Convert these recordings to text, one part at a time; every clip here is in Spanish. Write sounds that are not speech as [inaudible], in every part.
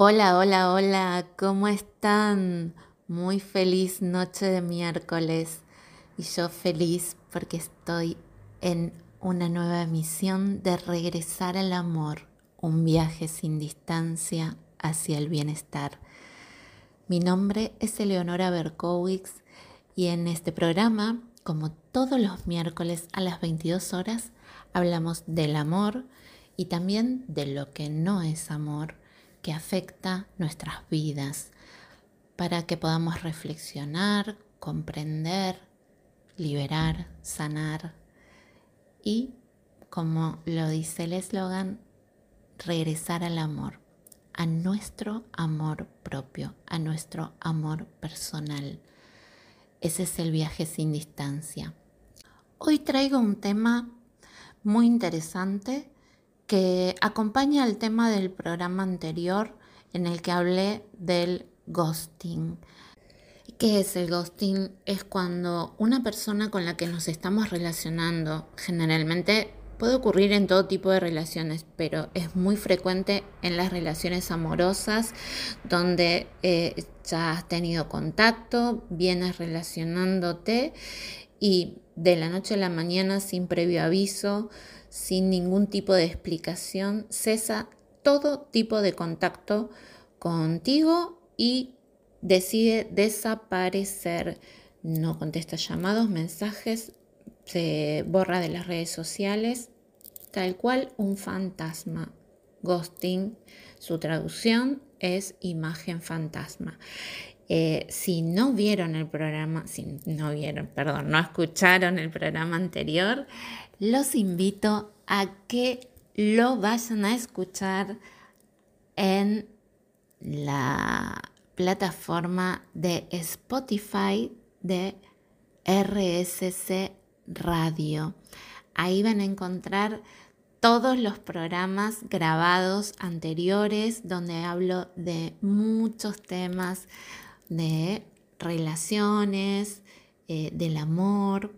Hola, hola, hola, ¿cómo están? Muy feliz noche de miércoles y yo feliz porque estoy en una nueva misión de regresar al amor, un viaje sin distancia hacia el bienestar. Mi nombre es Eleonora Berkowitz y en este programa, como todos los miércoles a las 22 horas, hablamos del amor y también de lo que no es amor que afecta nuestras vidas, para que podamos reflexionar, comprender, liberar, sanar y, como lo dice el eslogan, regresar al amor, a nuestro amor propio, a nuestro amor personal. Ese es el viaje sin distancia. Hoy traigo un tema muy interesante que acompaña al tema del programa anterior en el que hablé del ghosting. ¿Qué es el ghosting? Es cuando una persona con la que nos estamos relacionando, generalmente puede ocurrir en todo tipo de relaciones, pero es muy frecuente en las relaciones amorosas, donde eh, ya has tenido contacto, vienes relacionándote y de la noche a la mañana, sin previo aviso, sin ningún tipo de explicación, cesa todo tipo de contacto contigo y decide desaparecer. No contesta llamados, mensajes, se borra de las redes sociales, tal cual un fantasma. Ghosting, su traducción es imagen fantasma. Eh, si no vieron el programa, si no vieron, perdón, no escucharon el programa anterior, los invito a que lo vayan a escuchar en la plataforma de Spotify de RSC Radio. Ahí van a encontrar todos los programas grabados anteriores donde hablo de muchos temas de relaciones, eh, del amor,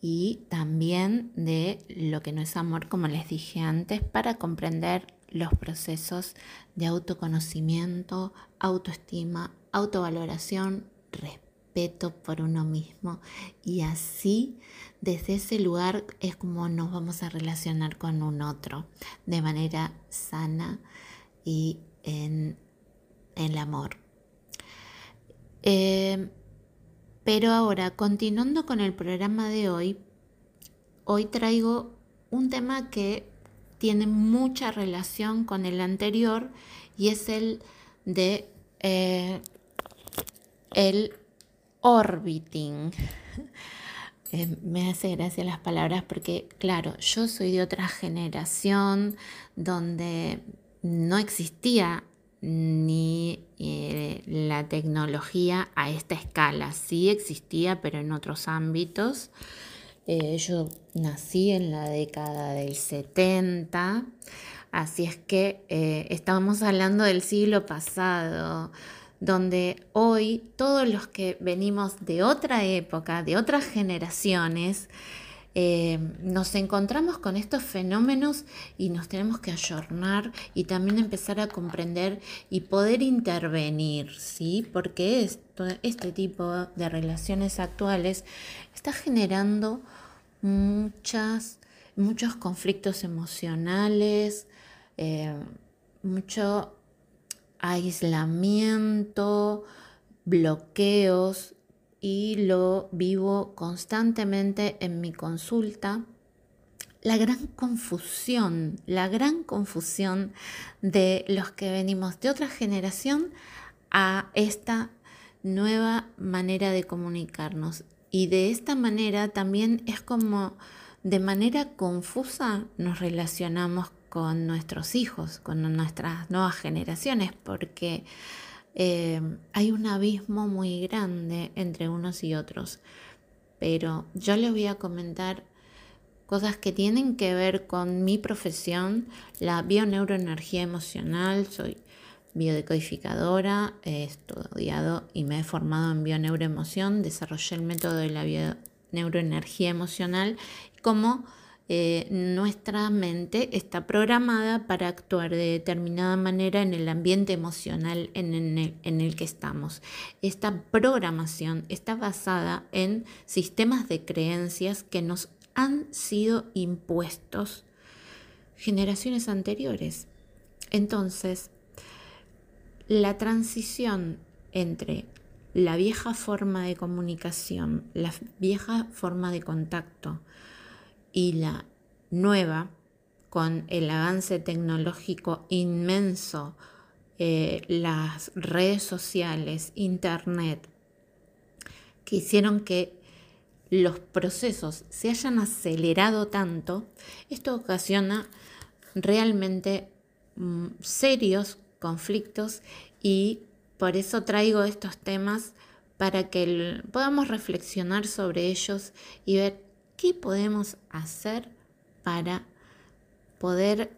y también de lo que no es amor, como les dije antes, para comprender los procesos de autoconocimiento, autoestima, autovaloración, respeto por uno mismo y así desde ese lugar es como nos vamos a relacionar con un otro de manera sana y en, el amor. Eh, pero ahora, continuando con el programa de hoy, hoy traigo un tema que tiene mucha relación con el anterior y es el de eh, el orbiting. [laughs] Eh, me hace gracia las palabras porque, claro, yo soy de otra generación donde no existía ni eh, la tecnología a esta escala. Sí existía, pero en otros ámbitos. Eh, yo nací en la década del 70, así es que eh, estábamos hablando del siglo pasado, donde hoy todos los que venimos de otra época, de otras generaciones, eh, nos encontramos con estos fenómenos y nos tenemos que ayornar y también empezar a comprender y poder intervenir, ¿sí? Porque esto, este tipo de relaciones actuales está generando muchas, muchos conflictos emocionales, eh, mucho aislamiento, bloqueos y lo vivo constantemente en mi consulta, la gran confusión, la gran confusión de los que venimos de otra generación a esta nueva manera de comunicarnos. Y de esta manera también es como de manera confusa nos relacionamos con nuestros hijos, con nuestras nuevas generaciones, porque eh, hay un abismo muy grande entre unos y otros. Pero yo les voy a comentar cosas que tienen que ver con mi profesión, la bioneuroenergía emocional. Soy biodecodificadora, he estudiado y me he formado en bioneuroemoción, desarrollé el método de la bioneuroenergía emocional como eh, nuestra mente está programada para actuar de determinada manera en el ambiente emocional en el, en el que estamos. Esta programación está basada en sistemas de creencias que nos han sido impuestos generaciones anteriores. Entonces, la transición entre la vieja forma de comunicación, la vieja forma de contacto y la nueva, con el avance tecnológico inmenso, eh, las redes sociales, internet, que hicieron que los procesos se hayan acelerado tanto, esto ocasiona realmente mm, serios conflictos y por eso traigo estos temas para que podamos reflexionar sobre ellos y ver qué podemos hacer para poder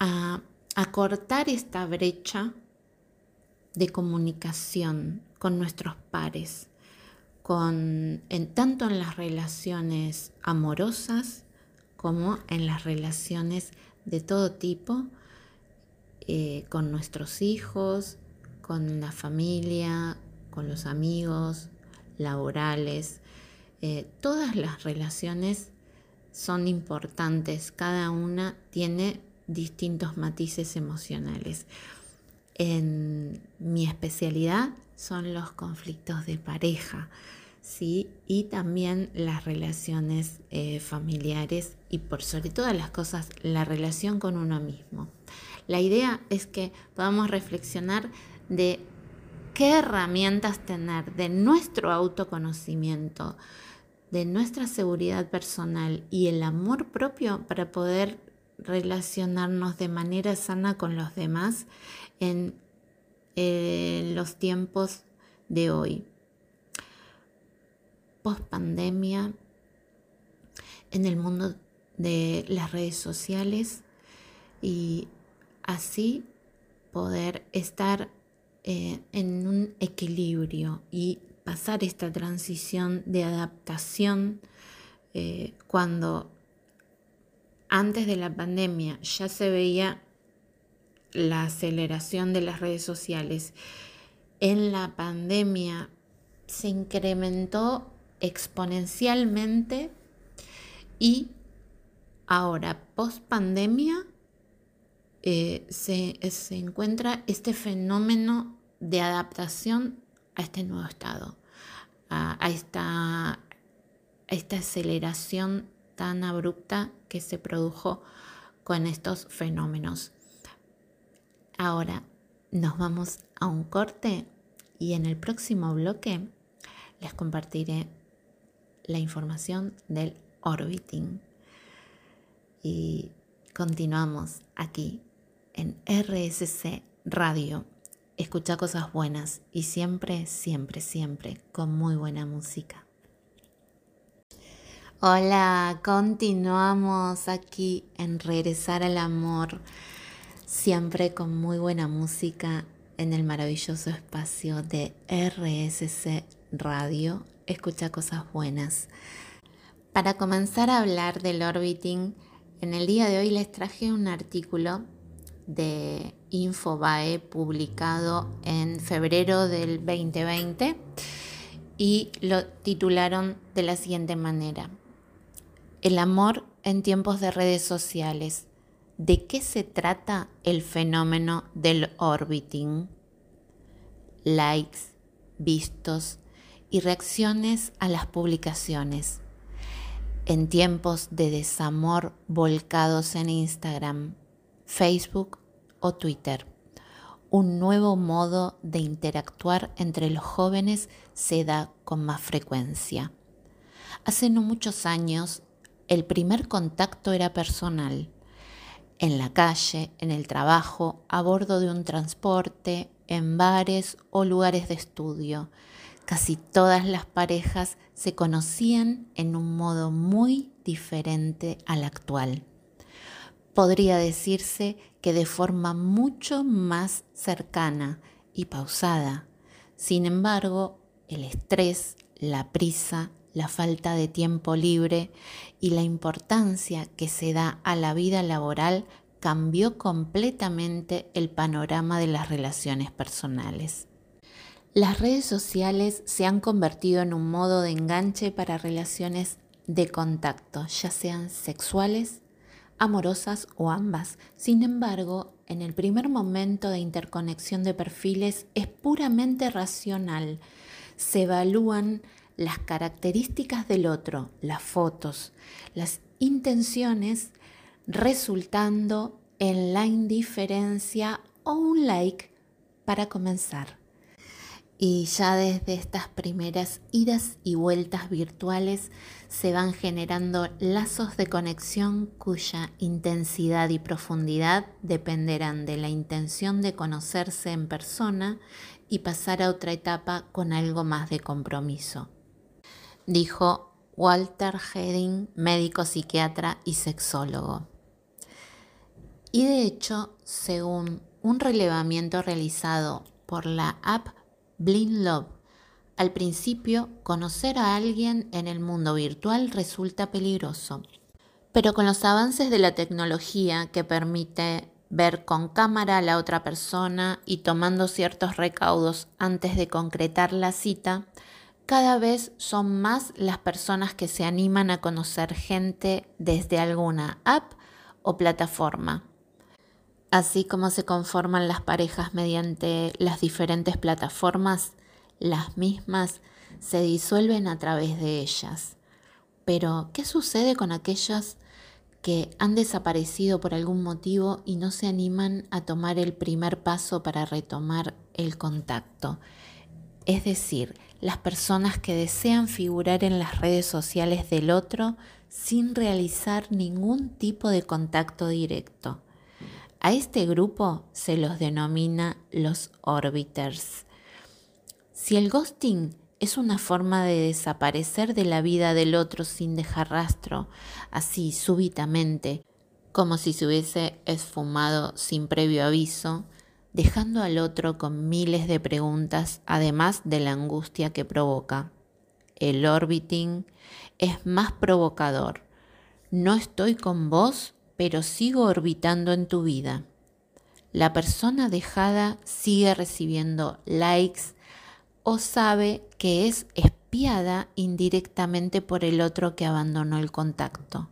ah, acortar esta brecha de comunicación con nuestros pares, con, en, tanto en las relaciones amorosas como en las relaciones de todo tipo, eh, con nuestros hijos, con la familia, con los amigos, laborales. Eh, todas las relaciones son importantes, cada una tiene distintos matices emocionales. En mi especialidad son los conflictos de pareja, ¿sí? Y también las relaciones eh, familiares y por sobre todas las cosas, la relación con uno mismo. La idea es que podamos reflexionar de qué herramientas tener de nuestro autoconocimiento, de nuestra seguridad personal y el amor propio para poder relacionarnos de manera sana con los demás en eh, los tiempos de hoy. Post pandemia, en el mundo de las redes sociales y así poder estar eh, en un equilibrio y pasar esta transición de adaptación eh, cuando antes de la pandemia ya se veía la aceleración de las redes sociales. En la pandemia se incrementó exponencialmente y ahora, post pandemia, eh, se, encuentra este fenómeno de adaptación a este nuevo estado, a, esta, esta aceleración tan abrupta que se produjo con estos fenómenos. Ahora nos vamos a un corte y en el próximo bloque les compartiré la información del orbiting. Y continuamos aquí en RSC Radio. Escucha cosas buenas y siempre, siempre, siempre con muy buena música. Hola, continuamos aquí en Regresar al Amor, siempre con muy buena música en el maravilloso espacio de RSC Radio. Escucha cosas buenas. Para comenzar a hablar del orbiting, en el día de hoy les traje un artículo de Infobae publicado en febrero del 2020 y lo titularon de la siguiente manera. El amor en tiempos de redes sociales. ¿De qué se trata el fenómeno del orbiting? Likes, vistos y reacciones a las publicaciones. En tiempos de desamor volcados en Instagram, Facebook o Twitter. Un nuevo modo de interactuar entre los jóvenes se da con más frecuencia. Hace no muchos años, el primer contacto era personal, en la calle, en el trabajo, a bordo de un transporte, en bares o lugares de estudio. Casi todas las parejas se conocían en un modo muy diferente al actual podría decirse que de forma mucho más cercana y pausada. Sin embargo, el estrés, la prisa, la falta de tiempo libre y la importancia que se da a la vida laboral cambió completamente el panorama de las relaciones personales. Las redes sociales se han convertido en un modo de enganche para relaciones de contacto, ya sean sexuales, amorosas o ambas. Sin embargo, en el primer momento de interconexión de perfiles es puramente racional. Se evalúan las características del otro, las fotos, las intenciones, resultando en la indiferencia o un like para comenzar. Y ya desde estas primeras idas y vueltas virtuales se van generando lazos de conexión cuya intensidad y profundidad dependerán de la intención de conocerse en persona y pasar a otra etapa con algo más de compromiso. Dijo Walter Heding, médico psiquiatra y sexólogo. Y de hecho, según un relevamiento realizado por la app Blind Love. Al principio, conocer a alguien en el mundo virtual resulta peligroso, pero con los avances de la tecnología que permite ver con cámara a la otra persona y tomando ciertos recaudos antes de concretar la cita, cada vez son más las personas que se animan a conocer gente desde alguna app o plataforma Así como se conforman las parejas mediante las diferentes plataformas, las mismas se disuelven a través de ellas. Pero, ¿qué sucede con aquellas que han desaparecido por algún motivo y no se animan a tomar el primer paso para retomar el contacto? Es decir, las personas que desean figurar en las redes sociales del otro sin realizar ningún tipo de contacto directo. A este grupo se los denomina los orbiters. Si el ghosting es una forma de desaparecer de la vida del otro sin dejar rastro, así súbitamente, como si se hubiese esfumado sin previo aviso, dejando al otro con miles de preguntas, además de la angustia que provoca. El orbiting es más provocador. No estoy con vos pero sigo orbitando en tu vida. La persona dejada sigue recibiendo likes o sabe que es espiada indirectamente por el otro que abandonó el contacto.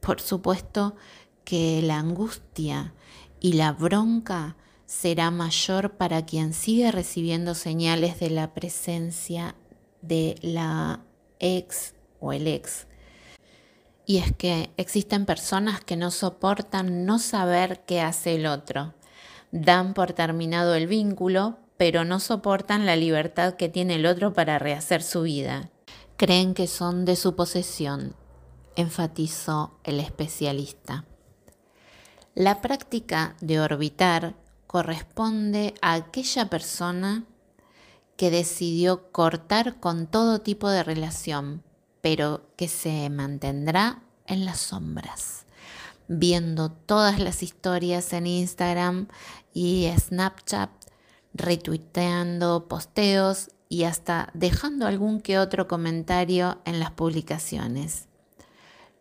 Por supuesto que la angustia y la bronca será mayor para quien sigue recibiendo señales de la presencia de la ex o el ex y es que existen personas que no soportan no saber qué hace el otro. Dan por terminado el vínculo, pero no soportan la libertad que tiene el otro para rehacer su vida. Creen que son de su posesión, enfatizó el especialista. La práctica de orbitar corresponde a aquella persona que decidió cortar con todo tipo de relación pero que se mantendrá en las sombras, viendo todas las historias en Instagram y Snapchat, retuiteando posteos y hasta dejando algún que otro comentario en las publicaciones.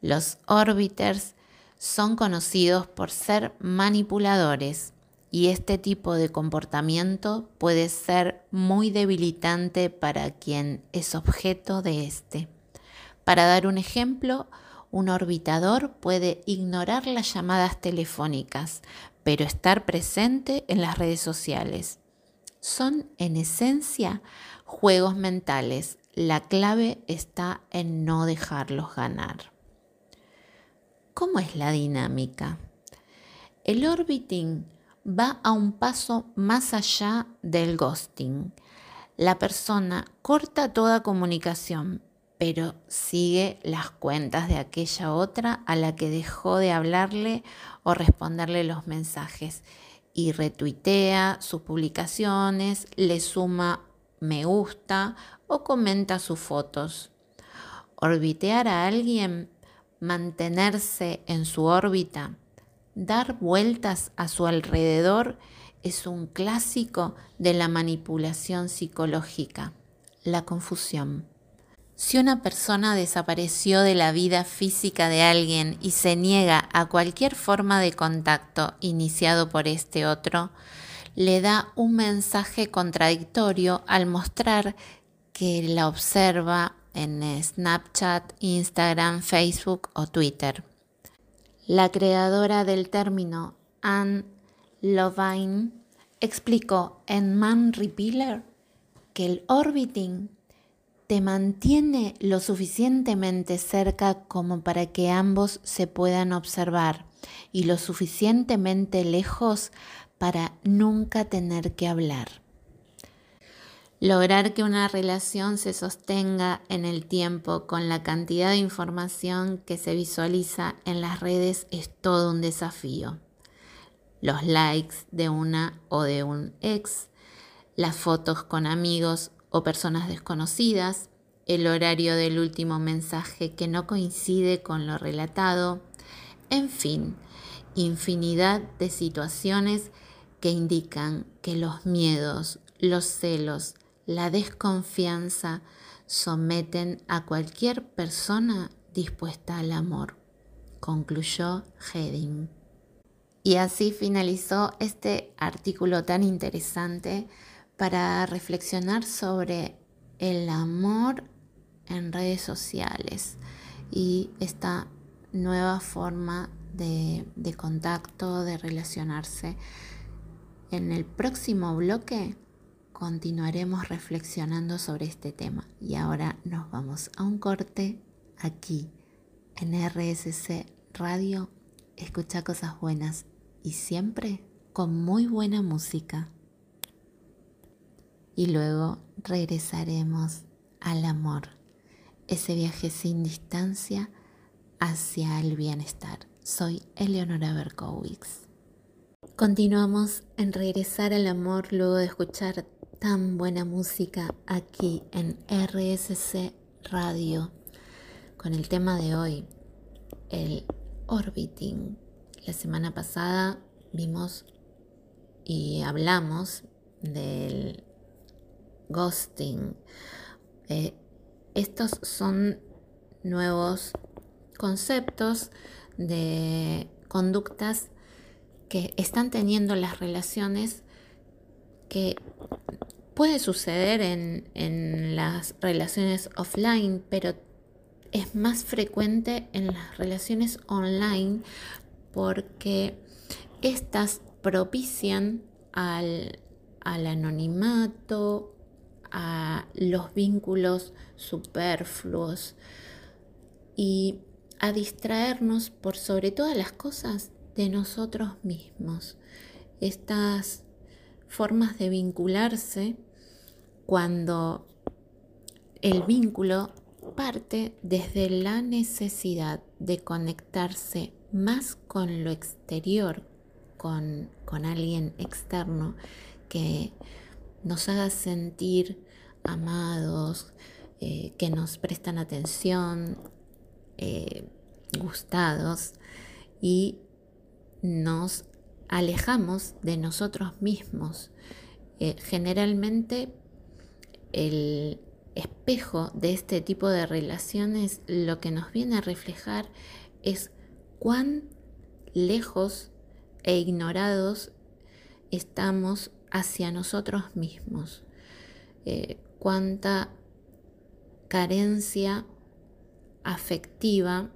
Los orbiters son conocidos por ser manipuladores y este tipo de comportamiento puede ser muy debilitante para quien es objeto de este. Para dar un ejemplo, un orbitador puede ignorar las llamadas telefónicas, pero estar presente en las redes sociales. Son en esencia juegos mentales. La clave está en no dejarlos ganar. ¿Cómo es la dinámica? El orbiting va a un paso más allá del ghosting. La persona corta toda comunicación, pero sigue las cuentas de aquella otra a la que dejó de hablarle o responderle los mensajes y retuitea sus publicaciones, le suma me gusta o comenta sus fotos. Orbitear a alguien, mantenerse en su órbita, dar vueltas a su alrededor es un clásico de la manipulación psicológica, la confusión. Si una persona desapareció de la vida física de alguien y se niega a cualquier forma de contacto iniciado por este otro, le da un mensaje contradictorio al mostrar que la observa en Snapchat, Instagram, Facebook o Twitter. La creadora del término, Anne Lovine, explicó en Man Repealer que el orbiting te mantiene lo suficientemente cerca como para que ambos se puedan observar y lo suficientemente lejos para nunca tener que hablar. Lograr que una relación se sostenga en el tiempo con la cantidad de información que se visualiza en las redes es todo un desafío. Los likes de una o de un ex, las fotos con amigos o personas desconocidas, el horario del último mensaje que no coincide con lo relatado, en fin, infinidad de situaciones que indican que los miedos, los celos, la desconfianza someten a cualquier persona dispuesta al amor, concluyó Heding. Y así finalizó este artículo tan interesante para reflexionar sobre el amor en redes sociales y esta nueva forma de, contacto, de relacionarse. En el próximo bloque continuaremos reflexionando sobre este tema y ahora nos vamos a un corte aquí en RSC Radio. Escucha cosas buenas y siempre con muy buena música y luego regresaremos al amor, ese viaje sin distancia hacia el bienestar. Soy Eleonora Berkowitz. Continuamos en regresar al amor luego de escuchar tan buena música aquí en RSC Radio con el tema de hoy, el orbiting. La semana pasada vimos y hablamos del ghosting. Eh, estos son nuevos conceptos de conductas que están teniendo las relaciones que puede suceder en, en, las relaciones offline, pero es más frecuente en las relaciones online porque estas propician al, al anonimato, a los vínculos superfluos y a distraernos por sobre todas las cosas de nosotros mismos. Estas formas de vincularse cuando el vínculo parte desde la necesidad de conectarse más con lo exterior, con, con alguien externo que nos haga sentir amados, eh, que nos prestan atención, eh, gustados y nos alejamos de nosotros mismos. Eh, generalmente el espejo de este tipo de relaciones lo que nos viene a reflejar es cuán lejos e ignorados estamos hacia nosotros mismos, cuánta carencia afectiva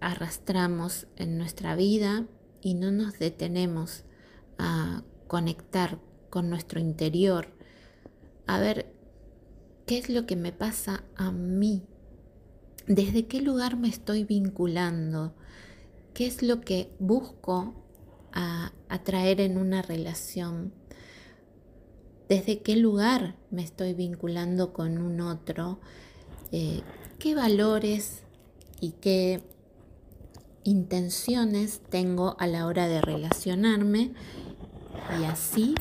arrastramos en nuestra vida y no nos detenemos a conectar con nuestro interior, a ver qué es lo que me pasa a mí, desde qué lugar me estoy vinculando, qué es lo que busco atraer en una relación desde qué lugar me estoy vinculando con un otro, eh, qué valores y qué intenciones tengo a la hora de relacionarme y así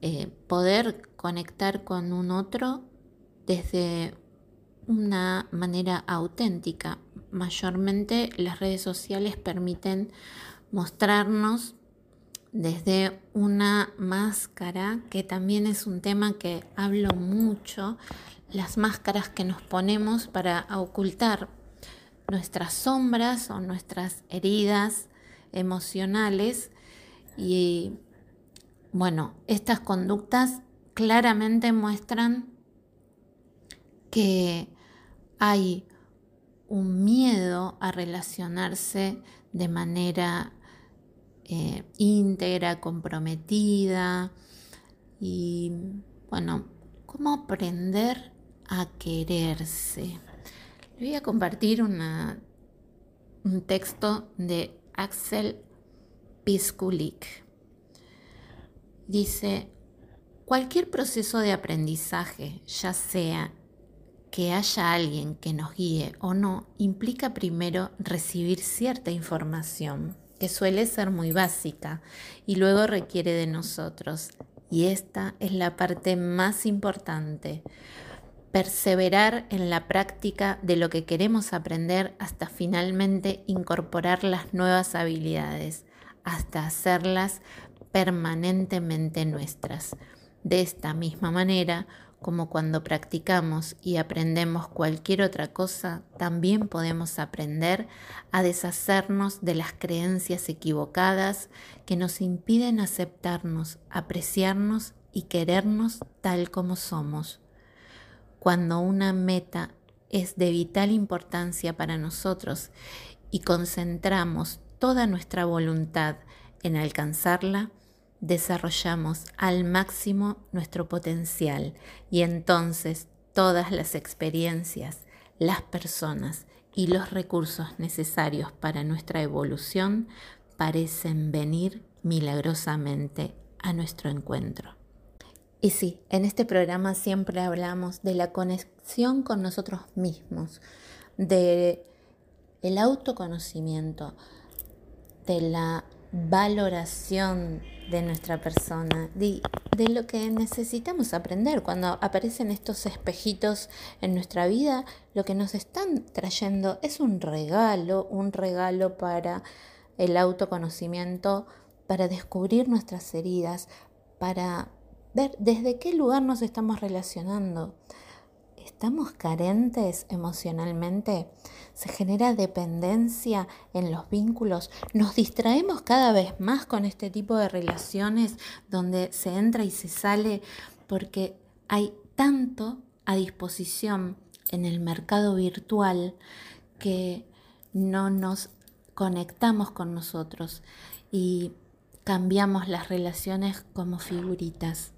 eh, poder conectar con un otro desde una manera auténtica. Mayormente las redes sociales permiten mostrarnos desde una máscara, que también es un tema que hablo mucho. las máscaras que nos ponemos para ocultar nuestras sombras o nuestras heridas emocionales y bueno, estas conductas claramente muestran que hay un miedo a relacionarse de manera eh, íntegra, comprometida y bueno, cómo aprender a quererse. Voy a compartir un texto de Axel Piskulik. Dice, cualquier proceso de aprendizaje, ya sea que haya alguien que nos guíe o no, implica primero recibir cierta información, que suele ser muy básica, y luego requiere de nosotros. Y esta es la parte más importante. Perseverar en la práctica de lo que queremos aprender hasta finalmente incorporar las nuevas habilidades, hasta hacerlas permanentemente nuestras. De esta misma manera, como cuando practicamos y aprendemos cualquier otra cosa, también podemos aprender a deshacernos de las creencias equivocadas que nos impiden aceptarnos, apreciarnos y querernos tal como somos. Cuando una meta es de vital importancia para nosotros y concentramos toda nuestra voluntad en alcanzarla, desarrollamos al máximo nuestro potencial y entonces todas las experiencias, las personas y los recursos necesarios para nuestra evolución parecen venir milagrosamente a nuestro encuentro. Y sí, en este programa siempre hablamos de la conexión con nosotros mismos, de el autoconocimiento, de la valoración de nuestra persona, de, de, lo que necesitamos aprender. Cuando aparecen estos espejitos en nuestra vida, lo que nos están trayendo es un regalo, un regalo para el autoconocimiento, para descubrir nuestras heridas, para ver desde qué lugar nos estamos relacionando. ¿Estamos carentes emocionalmente? ¿Se genera dependencia en los vínculos? ¿Nos distraemos cada vez más con este tipo de relaciones donde se entra y se sale porque hay tanto a disposición en el mercado virtual que no nos conectamos con nosotros y cambiamos las relaciones como figuritas?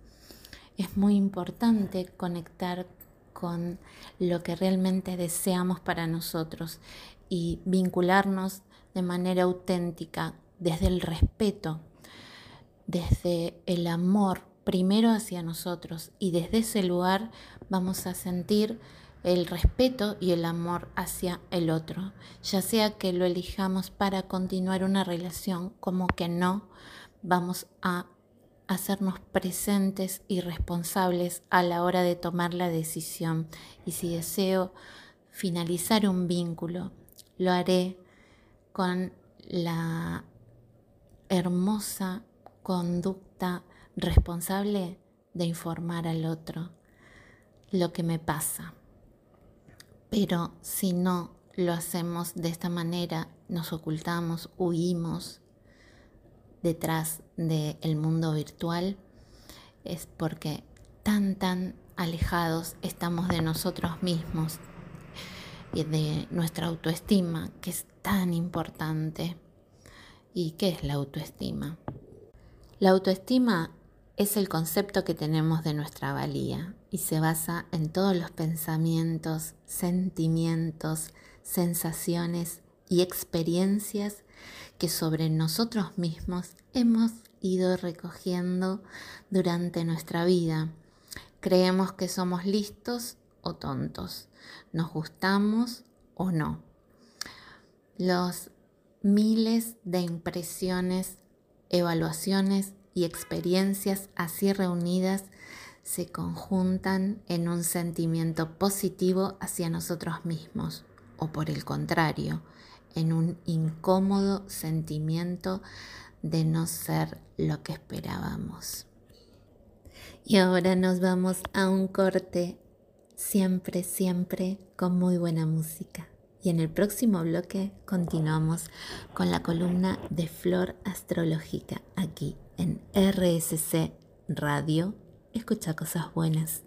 Es muy importante conectar con lo que realmente deseamos para nosotros y vincularnos de manera auténtica desde el respeto, desde el amor primero hacia nosotros y desde ese lugar vamos a sentir el respeto y el amor hacia el otro, ya sea que lo elijamos para continuar una relación como que no, vamos a hacernos presentes y responsables a la hora de tomar la decisión. Y si deseo finalizar un vínculo, lo haré con la hermosa conducta responsable de informar al otro lo que me pasa. Pero si no lo hacemos de esta manera, nos ocultamos, huimos, detrás del mundo virtual es porque tan, tan alejados estamos de nosotros mismos y de nuestra autoestima, que es tan importante. ¿Y qué es la autoestima? La autoestima es el concepto que tenemos de nuestra valía y se basa en todos los pensamientos, sentimientos, sensaciones y experiencias que sobre nosotros mismos hemos ido recogiendo durante nuestra vida. Creemos que somos listos o tontos, nos gustamos o no. Los miles de impresiones, evaluaciones y experiencias así reunidas se conjuntan en un sentimiento positivo hacia nosotros mismos, o por el contrario, en un incómodo sentimiento de no ser lo que esperábamos. Y ahora nos vamos a un corte siempre, siempre con muy buena música. Y en el próximo bloque continuamos con la columna de Flor Astrológica aquí en RSC Radio. Escucha cosas buenas.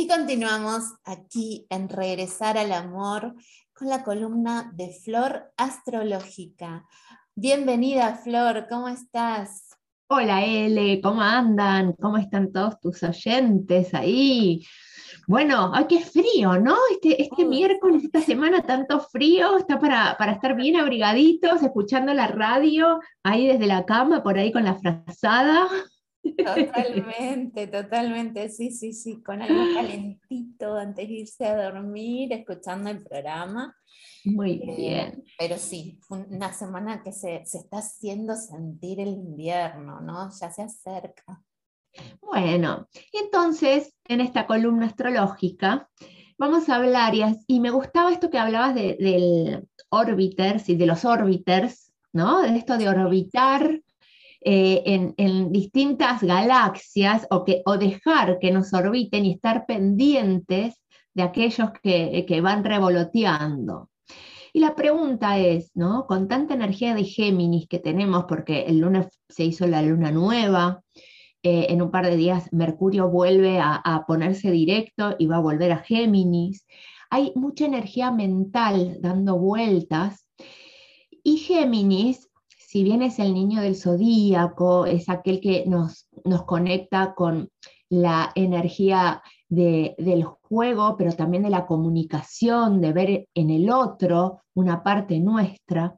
Y continuamos aquí en Regresar al Amor con la columna de Flor Astrológica. Bienvenida, Flor, ¿cómo estás? Hola, Ele, ¿cómo andan? ¿Cómo están todos tus oyentes ahí? Bueno, ay, qué frío, ¿no? Este, este miércoles, esta semana, tanto frío, está para, para, estar bien abrigaditos, escuchando la radio, ahí desde la cama, por ahí con la frazada. Totalmente, totalmente, sí, sí, sí, con algo calentito antes de irse a dormir, escuchando el programa. Muy eh, bien. pero sí, una semana que se, se está haciendo sentir el invierno, ¿no? Ya se acerca. Bueno, entonces en esta columna astrológica vamos a hablar, y, me gustaba esto que hablabas de, del orbiters y de los orbiters, ¿no? De esto de orbitar eh, en, distintas galaxias o, que, o dejar que nos orbiten y estar pendientes de aquellos que, que van revoloteando. Y la pregunta es, ¿no? Con tanta energía de Géminis que tenemos, porque el lunes se hizo la luna nueva, eh, en un par de días Mercurio vuelve a, a, ponerse directo y va a volver a Géminis. Hay mucha energía mental dando vueltas. Y Géminis si bien es el niño del zodíaco, es aquel que nos, nos conecta con la energía del juego, pero también de la comunicación, de ver en el otro una parte nuestra,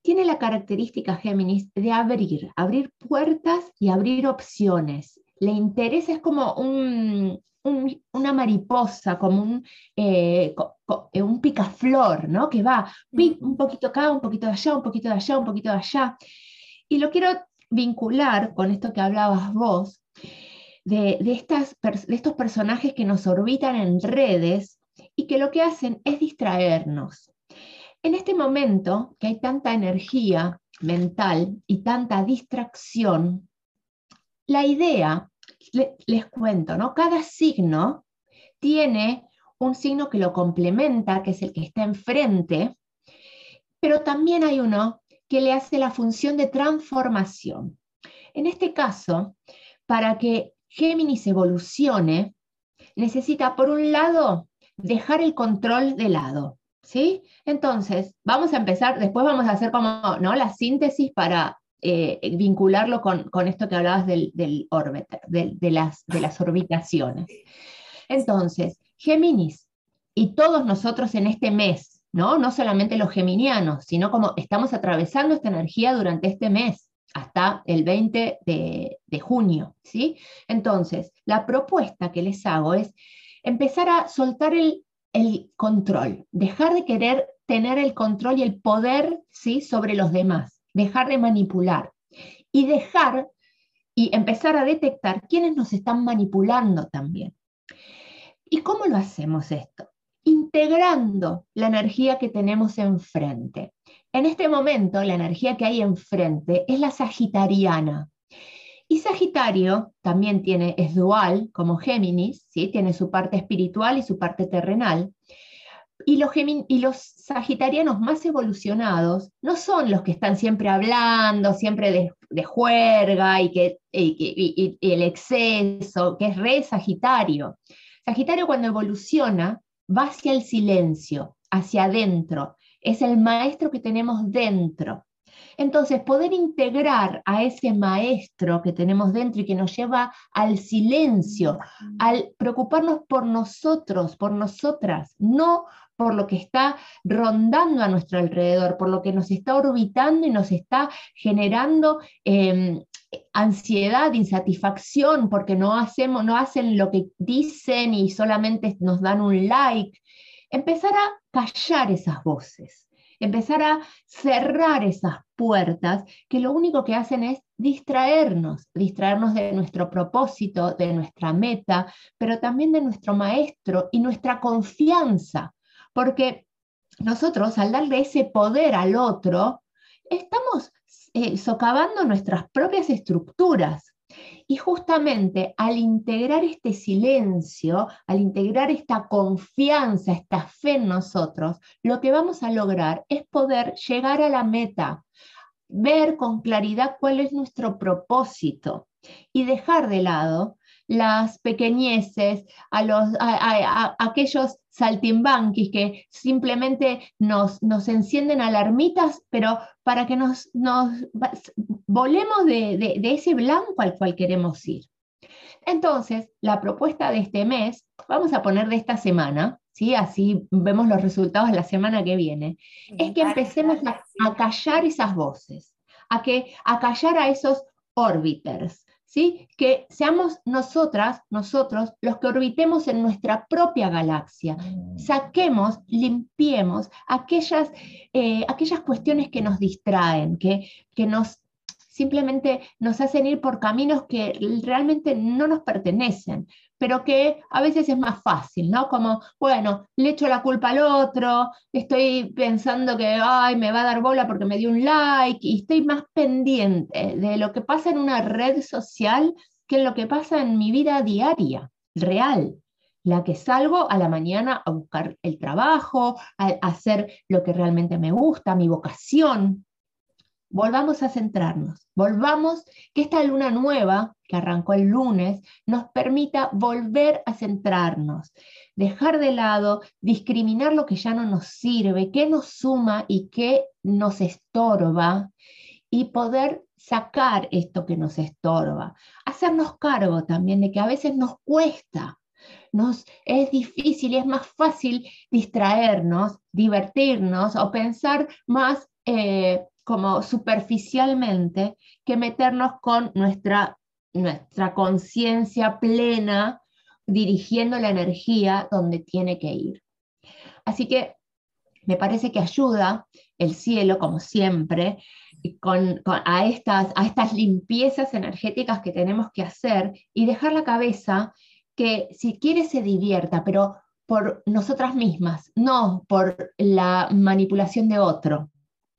tiene la característica Géminis de abrir, abrir puertas y abrir opciones. Le interesa, es como un, una mariposa, como un, eh, eh, un picaflor, ¿no? Que va un poquito acá, un poquito de allá, un poquito de allá, un poquito de allá. Y lo quiero vincular con esto que hablabas vos, de, estas, de estos personajes que nos orbitan en redes y que lo que hacen es distraernos. En este momento que hay tanta energía mental y tanta distracción, la idea les cuento, ¿no? Cada signo tiene un signo que lo complementa, que es el que está enfrente, pero también hay uno que le hace la función de transformación. En este caso, para que Géminis evolucione, necesita, por un lado, dejar el control de lado. ¿sí? Entonces, vamos a empezar, después vamos a hacer como ¿no? la síntesis para eh, vincularlo con, esto que hablabas del, del de, las, de las orbitaciones. Entonces, Géminis y todos nosotros en este mes, ¿no? No solamente los geminianos, sino como estamos atravesando esta energía durante este mes, hasta el 20 de, junio, ¿sí? Entonces, la propuesta que les hago es empezar a soltar el, el control, dejar de querer tener el control y el poder, ¿sí? Sobre los demás dejar de manipular y dejar y empezar a detectar quiénes nos están manipulando también. ¿Y cómo lo hacemos esto? Integrando la energía que tenemos enfrente. En este momento, la energía que hay enfrente es la sagitariana. Y Sagitario también tiene, es dual, como Géminis, ¿sí? tiene su parte espiritual y su parte terrenal. Y los, y los sagitarianos más evolucionados no son los que están siempre hablando, siempre de, de juerga y, que, y, el exceso, que es re Sagitario. Sagitario cuando evoluciona va hacia el silencio, hacia adentro. Es el maestro que tenemos dentro. Entonces, poder integrar a ese maestro que tenemos dentro y que nos lleva al silencio, al preocuparnos por nosotros, por nosotras, no por lo que está rondando a nuestro alrededor, por lo que nos está orbitando y nos está generando em, ansiedad, insatisfacción, porque no, hacemos, no hacen lo que dicen y solamente nos dan un like. Empezar a callar esas voces, empezar a cerrar esas puertas que lo único que hacen es distraernos, distraernos de nuestro propósito, de nuestra meta, pero también de nuestro maestro y nuestra confianza porque nosotros al darle ese poder al otro, estamos eh, socavando nuestras propias estructuras. Y justamente al integrar este silencio, al integrar esta confianza, esta fe en nosotros, lo que vamos a lograr es poder llegar a la meta, ver con claridad cuál es nuestro propósito y dejar de lado las pequeñeces, a, los, a, aquellos saltimbanquis que simplemente nos, nos, encienden alarmitas, pero para que nos, nos volemos de, de, ese blanco al cual queremos ir. Entonces, la propuesta de este mes, vamos a poner de esta semana, ¿sí? así vemos los resultados la semana que viene, es que empecemos a, a callar esas voces, a, que, a callar a esos orbiters, ¿sí? Que seamos nosotras, nosotros, los que orbitemos en nuestra propia galaxia. Mm. Saquemos, limpiemos aquellas, eh, aquellas cuestiones que nos distraen, que, que nos simplemente nos hacen ir por caminos que realmente no nos pertenecen pero que a veces es más fácil, ¿no? Como, bueno, le echo la culpa al otro, estoy pensando que, ay, me va a dar bola porque me dio un like, y estoy más pendiente de lo que pasa en una red social que en lo que pasa en mi vida diaria, real, la que salgo a la mañana a buscar el trabajo, a hacer lo que realmente me gusta, mi vocación, volvamos a centrarnos, volvamos que esta luna nueva que arrancó el lunes nos permita volver a centrarnos, dejar de lado, discriminar lo que ya no nos sirve, qué nos suma y qué nos estorba y poder sacar esto que nos estorba, hacernos cargo también de que a veces nos cuesta, nos es difícil y es más fácil distraernos, divertirnos o pensar más eh, como superficialmente que meternos con nuestra, nuestra conciencia plena dirigiendo la energía donde tiene que ir. Así que me parece que ayuda el cielo, como siempre, con, a, estas, a estas limpiezas energéticas que tenemos que hacer y dejar la cabeza que si quiere se divierta, pero por nosotras mismas, no por la manipulación de otro.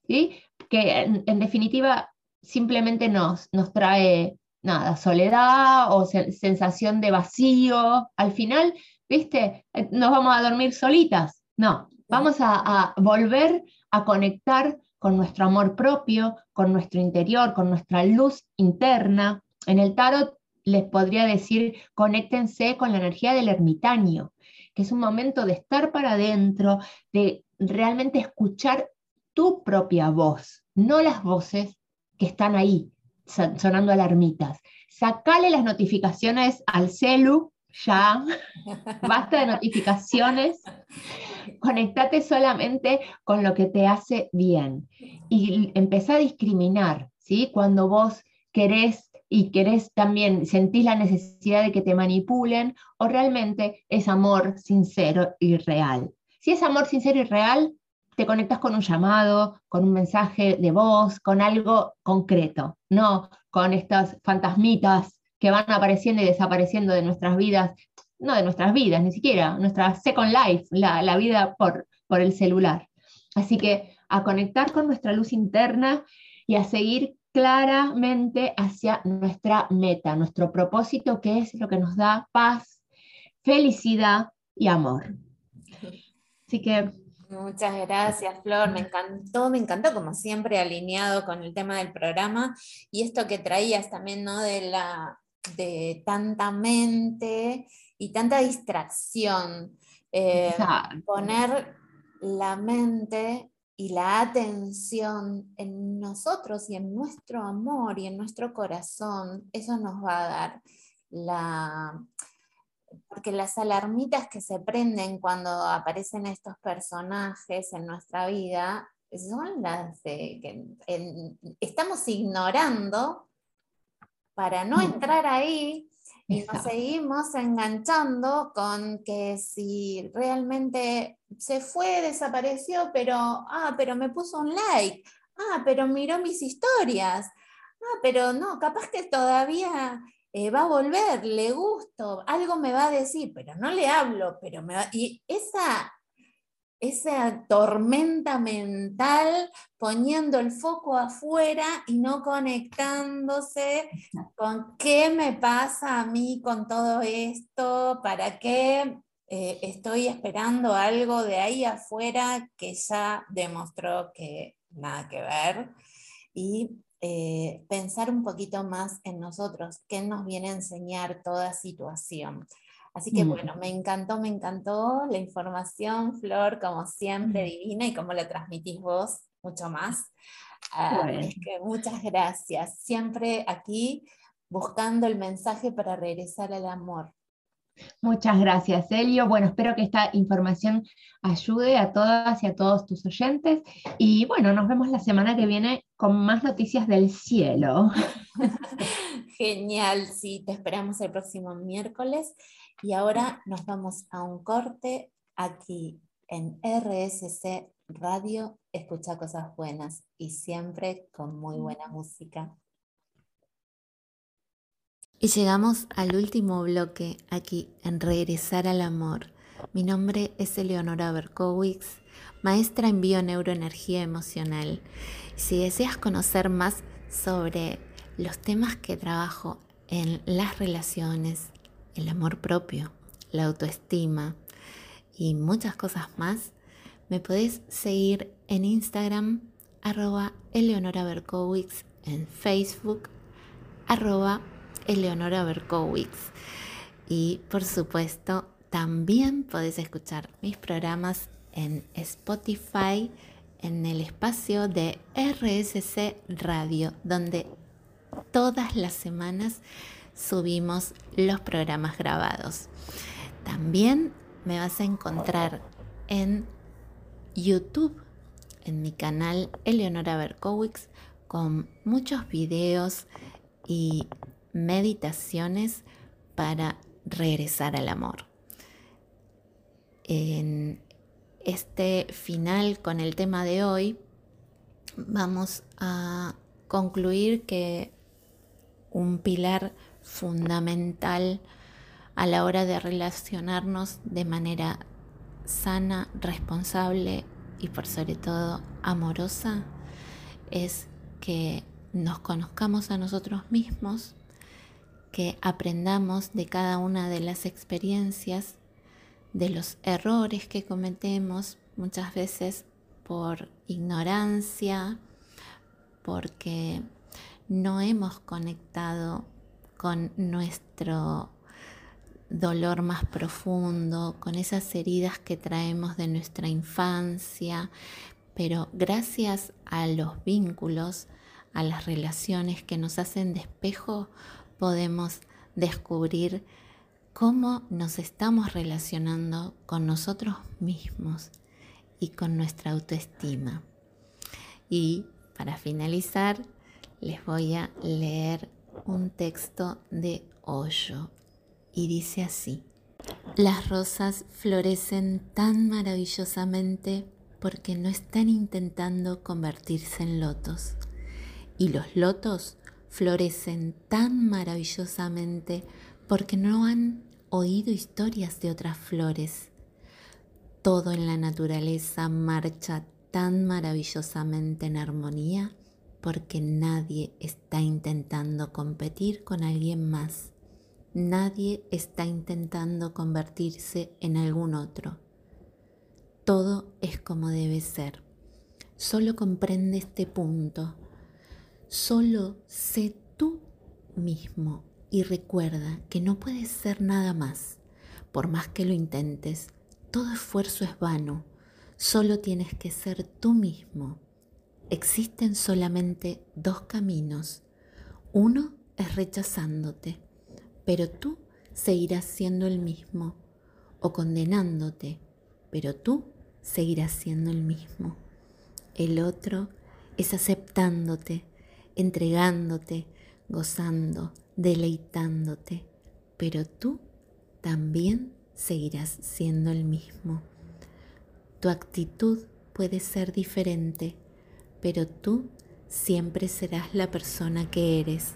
¿sí? Que en, definitiva simplemente nos, nos trae nada, soledad o sensación de vacío. Al final, ¿viste? Eh, nos vamos a dormir solitas. No, vamos a, volver a conectar con nuestro amor propio, con nuestro interior, con nuestra luz interna. En el tarot les podría decir, conéctense con la energía del ermitaño, que es un momento de estar para adentro, de realmente escuchar tu propia voz, no las voces que están ahí sonando alarmitas. Sacale las notificaciones al celu, ya, [laughs] basta de notificaciones, conectate solamente con lo que te hace bien y empezá a discriminar, ¿sí? Cuando vos querés y querés también, sentís la necesidad de que te manipulen o realmente es amor sincero y real. Si es amor sincero y real, te conectas con un llamado, con un mensaje de voz, con algo concreto, no con estas fantasmitas que van apareciendo y desapareciendo de nuestras vidas, no de nuestras vidas, ni siquiera, nuestra second life, la, vida por, por el celular. Así que a conectar con nuestra luz interna y a seguir claramente hacia nuestra meta, nuestro propósito, que es lo que nos da paz, felicidad y amor. Así que Muchas gracias, Flor. Me encantó, me encantó, como siempre, alineado con el tema del programa. Y esto que traías también, ¿no? De la de tanta mente y tanta distracción. Eh, poner la mente y la atención en nosotros y en nuestro amor y en nuestro corazón, eso nos va a dar la, porque las alarmitas que se prenden cuando aparecen estos personajes en nuestra vida son las que estamos ignorando para no entrar ahí y nos seguimos enganchando con que si realmente se fue, desapareció, pero, ah, pero me puso un like, ah, pero miró mis historias, ah, pero no, capaz que todavía eh, va a volver, le gusto, algo me va a decir, pero no le hablo, pero me. Y esa, esa tormenta mental poniendo el foco afuera y no conectándose con qué me pasa a mí con todo esto, para qué eh, estoy esperando algo de ahí afuera que ya demostró que nada que ver. Y eh, pensar un poquito más en nosotros, qué nos viene a enseñar toda situación. Así que mm. bueno, me encantó, me encantó la información, Flor, como siempre, mm. divina y como la transmitís vos, mucho más. Ah, que muchas gracias. Siempre aquí buscando el mensaje para regresar al amor. Muchas gracias, Elio. Bueno, espero que esta información ayude a todas y a todos tus oyentes. Y bueno, nos vemos la semana que viene con más noticias del cielo. [laughs] Genial, sí, te esperamos el próximo miércoles. Y ahora nos vamos a un corte aquí en RSC Radio. Escucha cosas buenas y siempre con muy buena música. Y llegamos al último bloque aquí en Regresar al Amor. Mi nombre es Eleonora Berkowitz, maestra en bioneuroenergía emocional. Si deseas conocer más sobre los temas que trabajo en las relaciones, el amor propio, la autoestima y muchas cosas más, me podés seguir en Instagram, arroba Eleonora Berkowitz, en Facebook, arroba Eleonora Berkowitz. Y por supuesto, también podés escuchar mis programas en Spotify, en el espacio de RSC Radio, donde todas las semanas subimos los programas grabados. También me vas a encontrar en YouTube, en mi canal Eleonora Berkowitz, con muchos videos y meditaciones para regresar al amor. En este final con el tema de hoy, vamos a concluir que un pilar fundamental a la hora de relacionarnos de manera sana, responsable y por sobre todo amorosa es que nos conozcamos a nosotros mismos, que aprendamos de cada una de las experiencias, de los errores que cometemos muchas veces por ignorancia, porque no hemos conectado con nuestro dolor más profundo, con esas heridas que traemos de nuestra infancia, pero gracias a los vínculos, a las relaciones que nos hacen de espejo, podemos descubrir cómo nos estamos relacionando con nosotros mismos y con nuestra autoestima. Y para finalizar, les voy a leer un texto de Hoyo y dice así, las rosas florecen tan maravillosamente porque no están intentando convertirse en lotos y los lotos florecen tan maravillosamente porque no han oído historias de otras flores. Todo en la naturaleza marcha tan maravillosamente en armonía porque nadie está intentando competir con alguien más. Nadie está intentando convertirse en algún otro. Todo es como debe ser. Solo comprende este punto. Solo sé tú mismo y recuerda que no puedes ser nada más. Por más que lo intentes, todo esfuerzo es vano. Solo tienes que ser tú mismo existen solamente dos caminos. Uno es rechazándote, pero tú seguirás siendo el mismo, o condenándote, pero tú seguirás siendo el mismo. El otro es aceptándote, entregándote, gozando, deleitándote, pero tú también seguirás siendo el mismo. Tu actitud puede ser diferente pero tú siempre serás la persona que eres.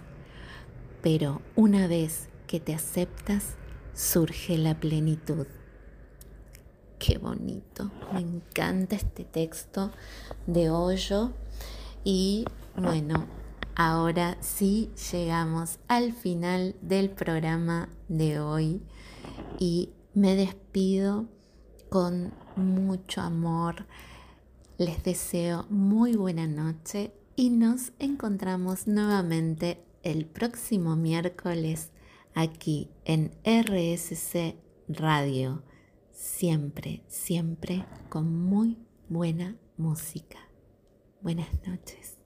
Pero una vez que te aceptas, surge la plenitud. qué bonito. Me encanta este texto de Hoyo. Y bueno, ahora sí llegamos al final del programa de hoy y me despido con mucho amor. Les deseo muy buena noche y nos encontramos nuevamente el próximo miércoles aquí en RSC Radio. Siempre, siempre con muy buena música. Buenas noches.